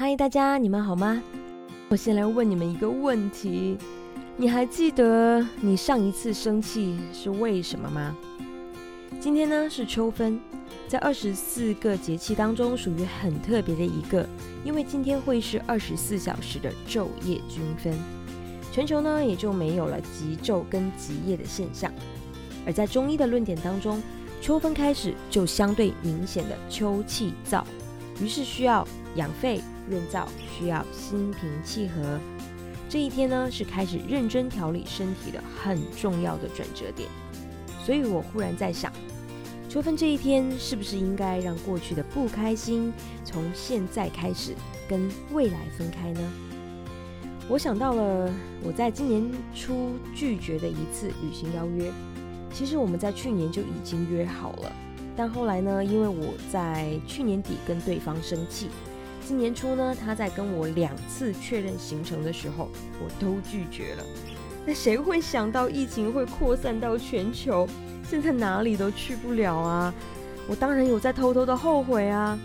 嗨，大家，你们好吗？我先来问你们一个问题：你还记得你上一次生气是为什么吗？今天呢是秋分，在二十四个节气当中属于很特别的一个，因为今天会是二十四小时的昼夜均分，全球呢也就没有了极昼跟极夜的现象。而在中医的论点当中，秋分开始就相对明显的秋气燥，于是需要养肺。润燥需要心平气和，这一天呢是开始认真调理身体的很重要的转折点。所以我忽然在想，秋分这一天是不是应该让过去的不开心从现在开始跟未来分开呢？我想到了我在今年初拒绝的一次旅行邀约，其实我们在去年就已经约好了，但后来呢，因为我在去年底跟对方生气。今年初呢，他在跟我两次确认行程的时候，我都拒绝了。那谁会想到疫情会扩散到全球，现在哪里都去不了啊？我当然有在偷偷的后悔啊，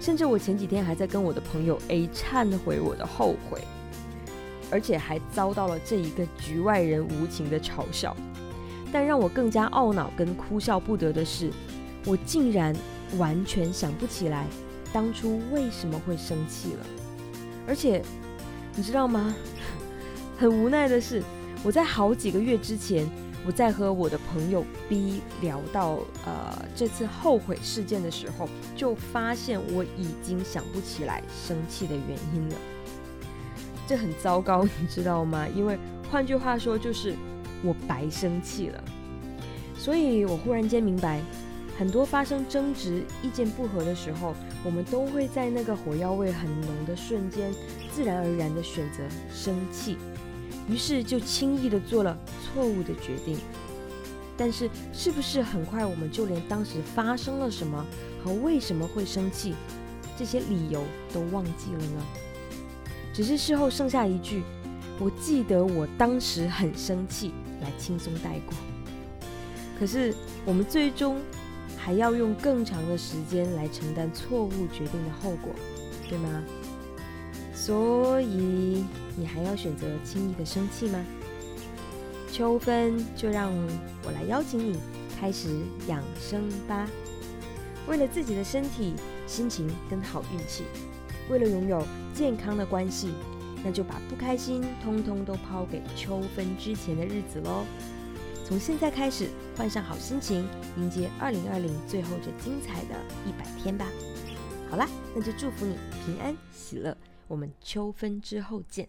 甚至我前几天还在跟我的朋友 A 忏悔我的后悔，而且还遭到了这一个局外人无情的嘲笑。但让我更加懊恼跟哭笑不得的是，我竟然完全想不起来。当初为什么会生气了？而且你知道吗？很无奈的是，我在好几个月之前，我在和我的朋友 B 聊到呃这次后悔事件的时候，就发现我已经想不起来生气的原因了。这很糟糕，你知道吗？因为换句话说，就是我白生气了。所以我忽然间明白。很多发生争执、意见不合的时候，我们都会在那个火药味很浓的瞬间，自然而然的选择生气，于是就轻易的做了错误的决定。但是，是不是很快我们就连当时发生了什么和为什么会生气这些理由都忘记了呢？只是事后剩下一句“我记得我当时很生气”来轻松带过。可是，我们最终。还要用更长的时间来承担错误决定的后果，对吗？所以你还要选择轻易的生气吗？秋分，就让我来邀请你开始养生吧。为了自己的身体、心情跟好运气，为了拥有健康的关系，那就把不开心通通都抛给秋分之前的日子喽。从现在开始，换上好心情，迎接二零二零最后这精彩的一百天吧。好啦，那就祝福你平安喜乐，我们秋分之后见。